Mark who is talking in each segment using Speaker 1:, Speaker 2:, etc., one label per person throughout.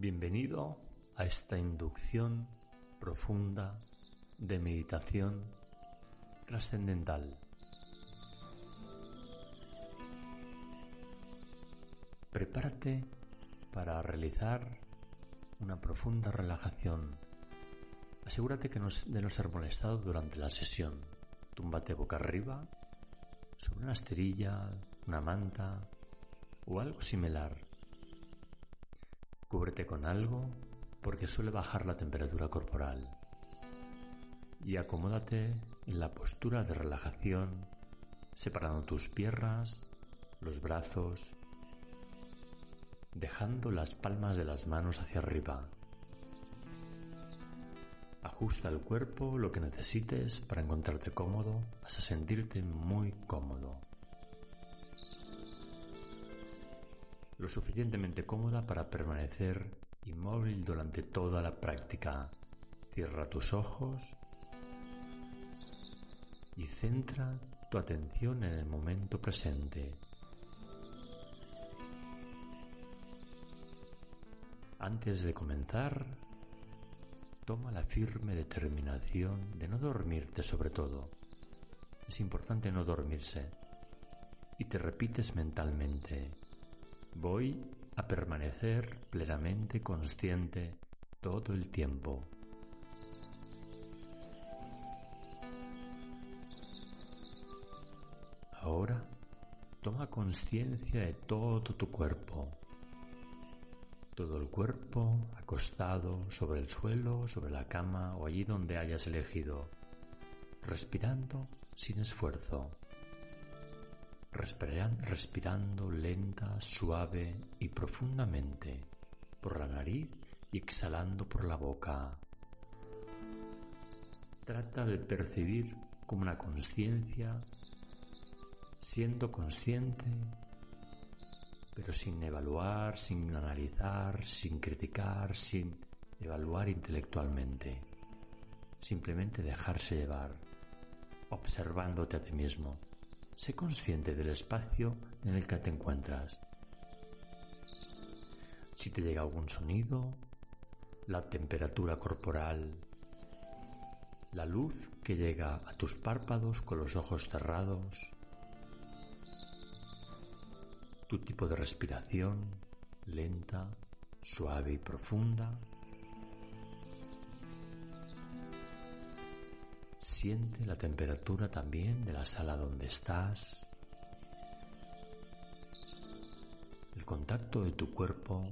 Speaker 1: Bienvenido a esta inducción profunda de meditación trascendental. Prepárate para realizar una profunda relajación. Asegúrate que no, de no ser molestado durante la sesión. Túmbate boca arriba sobre una esterilla, una manta o algo similar. Cúbrete con algo porque suele bajar la temperatura corporal. Y acomódate en la postura de relajación, separando tus piernas, los brazos, dejando las palmas de las manos hacia arriba. Ajusta el cuerpo lo que necesites para encontrarte cómodo hasta sentirte muy cómodo. Lo suficientemente cómoda para permanecer inmóvil durante toda la práctica. Cierra tus ojos y centra tu atención en el momento presente. Antes de comenzar, toma la firme determinación de no dormirte sobre todo. Es importante no dormirse. Y te repites mentalmente, voy a permanecer plenamente consciente todo el tiempo. Ahora toma conciencia de todo tu cuerpo todo el cuerpo acostado sobre el suelo, sobre la cama o allí donde hayas elegido, respirando sin esfuerzo, respirando lenta, suave y profundamente por la nariz y exhalando por la boca. Trata de percibir como una conciencia, siendo consciente pero sin evaluar, sin analizar, sin criticar, sin evaluar intelectualmente. Simplemente dejarse llevar, observándote a ti mismo. Sé consciente del espacio en el que te encuentras. Si te llega algún sonido, la temperatura corporal, la luz que llega a tus párpados con los ojos cerrados, tu tipo de respiración lenta, suave y profunda. Siente la temperatura también de la sala donde estás, el contacto de tu cuerpo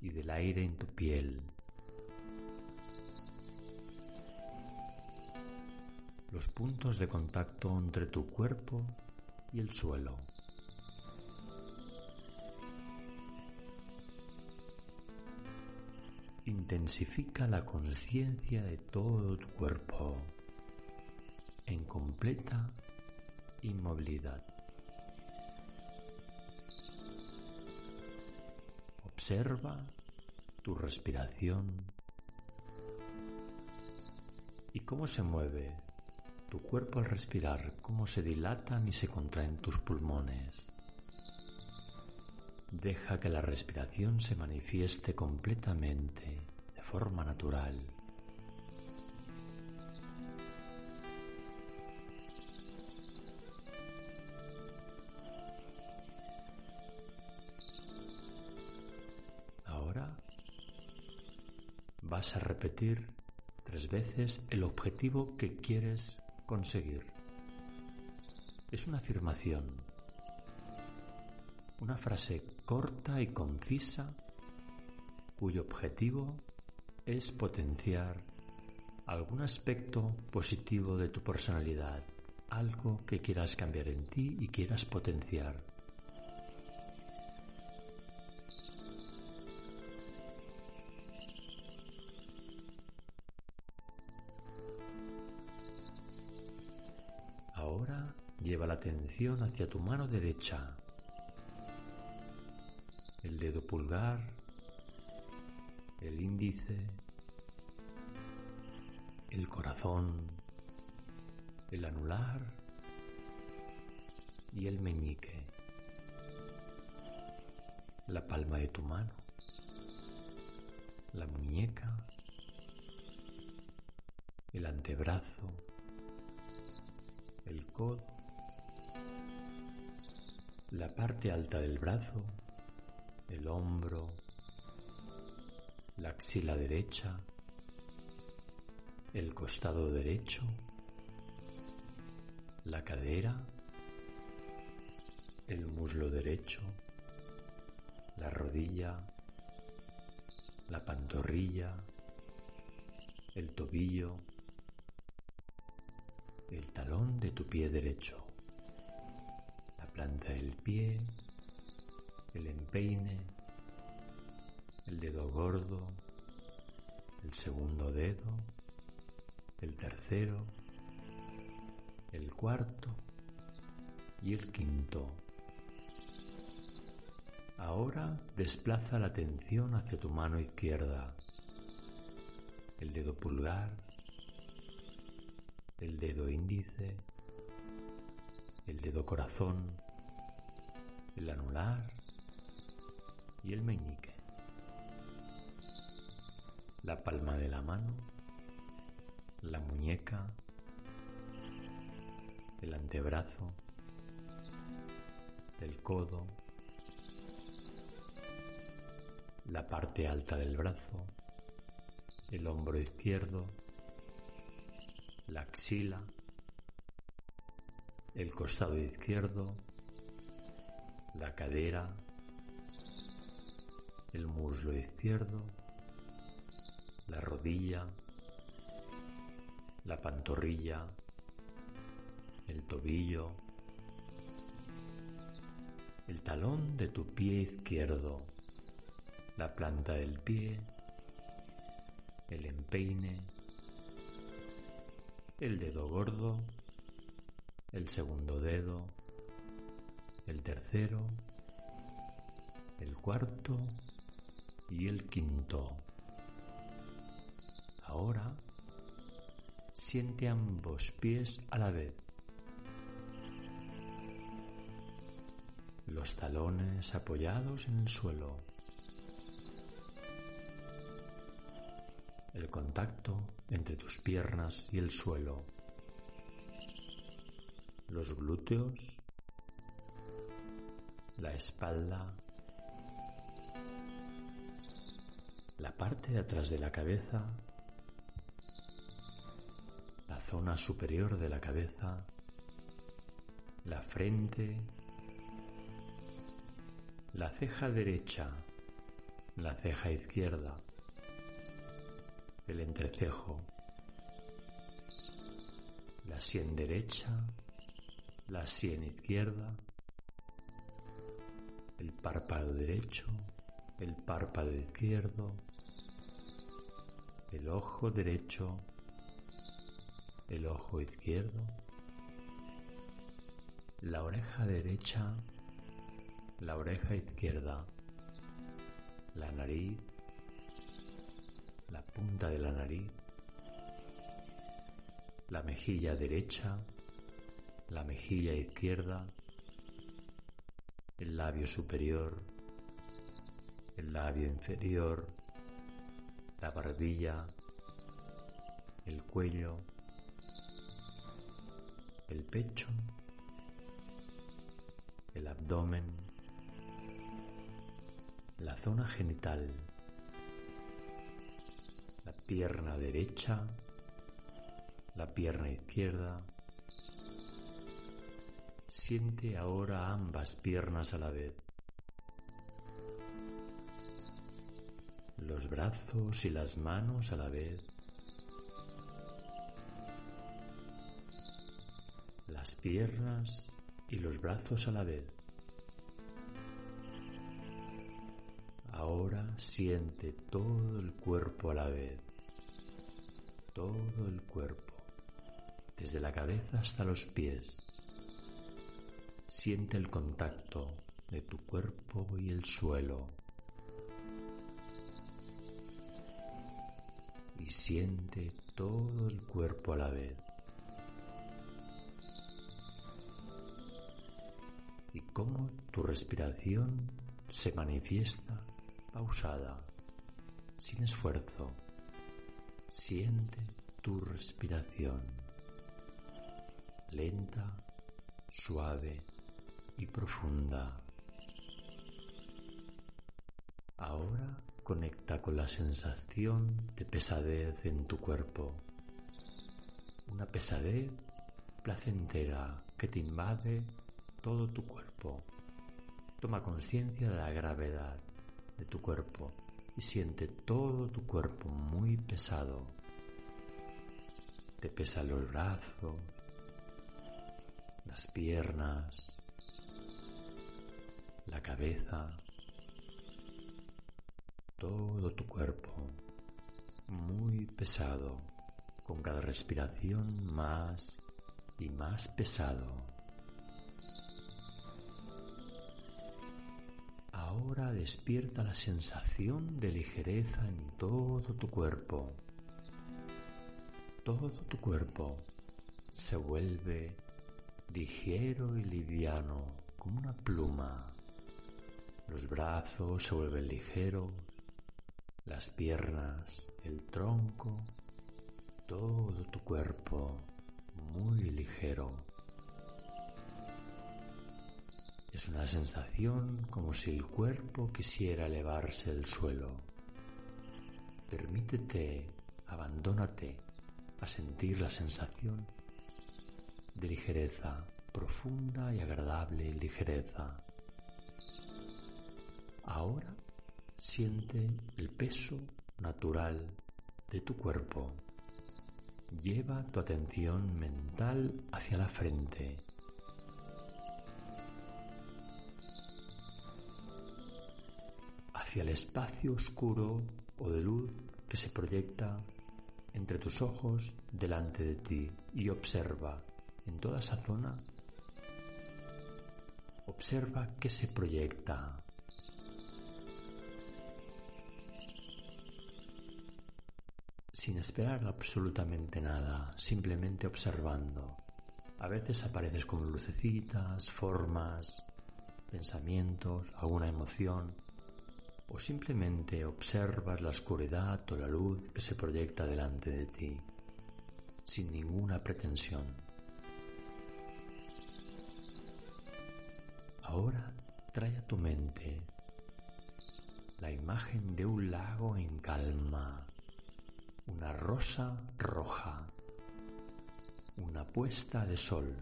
Speaker 1: y del aire en tu piel. Los puntos de contacto entre tu cuerpo y el suelo. Intensifica la conciencia de todo tu cuerpo en completa inmovilidad. Observa tu respiración y cómo se mueve tu cuerpo al respirar, cómo se dilatan y se contraen tus pulmones. Deja que la respiración se manifieste completamente, de forma natural. Ahora vas a repetir tres veces el objetivo que quieres conseguir. Es una afirmación una frase corta y concisa cuyo objetivo es potenciar algún aspecto positivo de tu personalidad, algo que quieras cambiar en ti y quieras potenciar. Ahora lleva la atención hacia tu mano derecha dedo pulgar, el índice, el corazón, el anular y el meñique, la palma de tu mano, la muñeca, el antebrazo, el codo, la parte alta del brazo, el hombro, la axila derecha, el costado derecho, la cadera, el muslo derecho, la rodilla, la pantorrilla, el tobillo, el talón de tu pie derecho, la planta del pie, el empeine, el dedo gordo, el segundo dedo, el tercero, el cuarto y el quinto. Ahora desplaza la atención hacia tu mano izquierda, el dedo pulgar, el dedo índice, el dedo corazón, el anular y el meñique. La palma de la mano, la muñeca, el antebrazo, el codo, la parte alta del brazo, el hombro izquierdo, la axila, el costado izquierdo, la cadera, el muslo izquierdo, la rodilla, la pantorrilla, el tobillo, el talón de tu pie izquierdo, la planta del pie, el empeine, el dedo gordo, el segundo dedo, el tercero, el cuarto y el quinto. Ahora siente ambos pies a la vez. Los talones apoyados en el suelo. el contacto entre tus piernas y el suelo, los glúteos, la espalda, la parte de atrás de la cabeza, la zona superior de la cabeza, la frente, la ceja derecha, la ceja izquierda, el entrecejo, la sien derecha, la sien izquierda, el párpado derecho, el párpado izquierdo, el ojo derecho, el ojo izquierdo, la oreja derecha, la oreja izquierda, la nariz, la punta de la nariz, la mejilla derecha, la mejilla izquierda, el labio superior, el labio inferior, la barbilla, el cuello, el pecho, el abdomen, la zona genital, la pierna derecha, la pierna izquierda. Siente ahora ambas piernas a la vez. Los brazos y las manos a la vez. Las piernas y los brazos a la vez. Ahora siente todo el cuerpo a la vez, todo el cuerpo, desde la cabeza hasta los pies. Siente el contacto de tu cuerpo y el suelo. Y siente todo el cuerpo a la vez. Y cómo tu respiración se manifiesta pausada, sin esfuerzo. Siente tu respiración, lenta, suave y profunda. Ahora conecta con la sensación de pesadez en tu cuerpo. Una pesadez placentera que te invade todo tu cuerpo. Toma conciencia de la gravedad de tu cuerpo y siente todo tu cuerpo muy pesado. Te pesan los brazos, las piernas, la cabeza, todo tu cuerpo muy pesado, con cada respiración más y más pesado. Ahora despierta la sensación de ligereza en todo tu cuerpo. Todo tu cuerpo se vuelve ligero y liviano como una pluma. Los brazos se vuelven ligeros, las piernas, el tronco, todo tu cuerpo muy ligero. Es una sensación como si el cuerpo quisiera elevarse del suelo. Permítete, abandónate a sentir la sensación de ligereza, profunda y agradable ligereza. Ahora siente el peso natural de tu cuerpo. Lleva tu atención mental hacia la frente hacia el espacio oscuro o de luz que se proyecta entre tus ojos delante de ti y observa en toda esa zona, observa que se proyecta. Sin esperar absolutamente nada, simplemente observando. A veces apareces con lucecitas, formas, pensamientos, alguna emoción, o simplemente observas la oscuridad o la luz que se proyecta delante de ti, sin ninguna pretensión. Ahora trae a tu mente la imagen de un lago en calma, una rosa roja, una puesta de sol,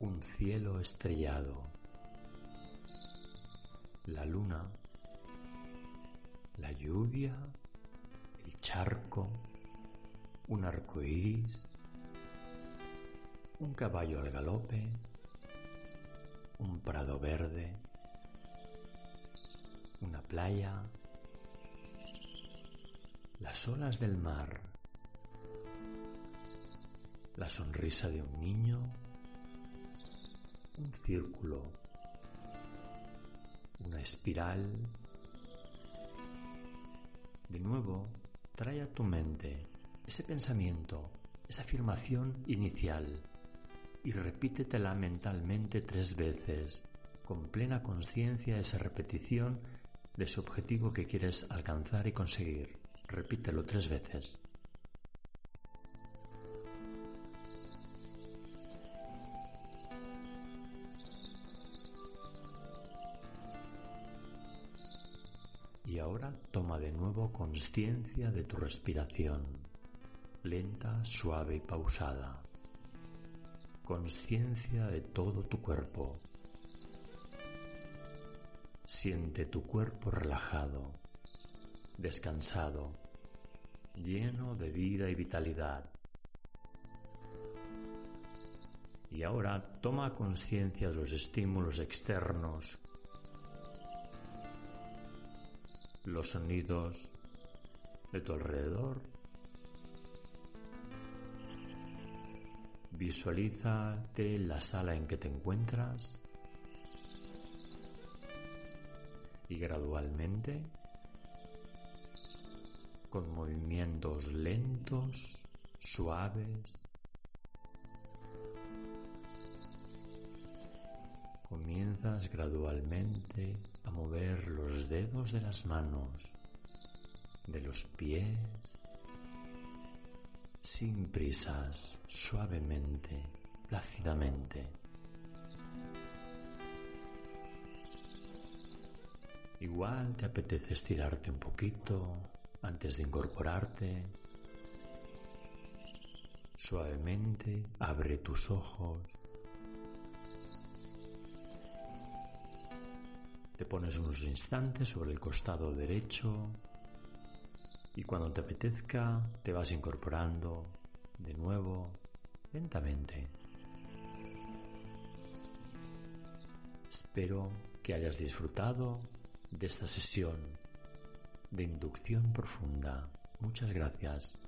Speaker 1: un cielo estrellado la luna, la lluvia, el charco, un arco iris, un caballo al galope, un prado verde, una playa, las olas del mar, la sonrisa de un niño, un círculo una espiral. De nuevo, trae a tu mente ese pensamiento, esa afirmación inicial y repítetela mentalmente tres veces, con plena conciencia esa repetición de ese objetivo que quieres alcanzar y conseguir. Repítelo tres veces. Y ahora toma de nuevo conciencia de tu respiración, lenta, suave y pausada. Conciencia de todo tu cuerpo. Siente tu cuerpo relajado, descansado, lleno de vida y vitalidad. Y ahora toma conciencia de los estímulos externos los sonidos de tu alrededor. Visualízate la sala en que te encuentras y gradualmente, con movimientos lentos, suaves, comienzas gradualmente a mover los dedos de las manos, de los pies, sin prisas, suavemente, plácidamente. Igual te apetece estirarte un poquito antes de incorporarte. Suavemente abre tus ojos. Te pones unos instantes sobre el costado derecho y cuando te apetezca te vas incorporando de nuevo lentamente. Espero que hayas disfrutado de esta sesión de inducción profunda. Muchas gracias.